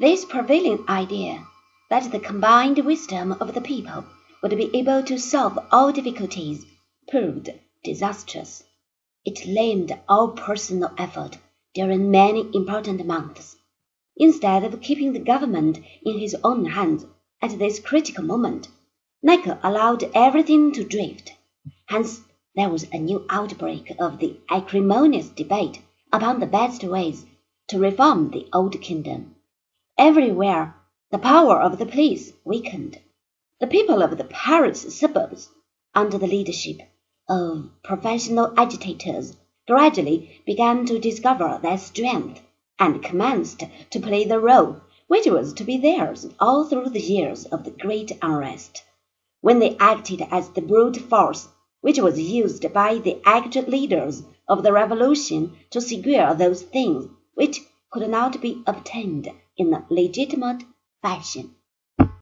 This prevailing idea that the combined wisdom of the people would be able to solve all difficulties proved disastrous. It lamed all personal effort during many important months. Instead of keeping the government in his own hands at this critical moment, Necker allowed everything to drift. Hence there was a new outbreak of the acrimonious debate upon the best ways to reform the old kingdom. Everywhere the power of the police weakened. The people of the Paris suburbs, under the leadership of professional agitators, gradually began to discover their strength, and commenced to play the role which was to be theirs all through the years of the great unrest, when they acted as the brute force which was used by the actual leaders of the revolution to secure those things which could not be obtained in a legitimate fashion.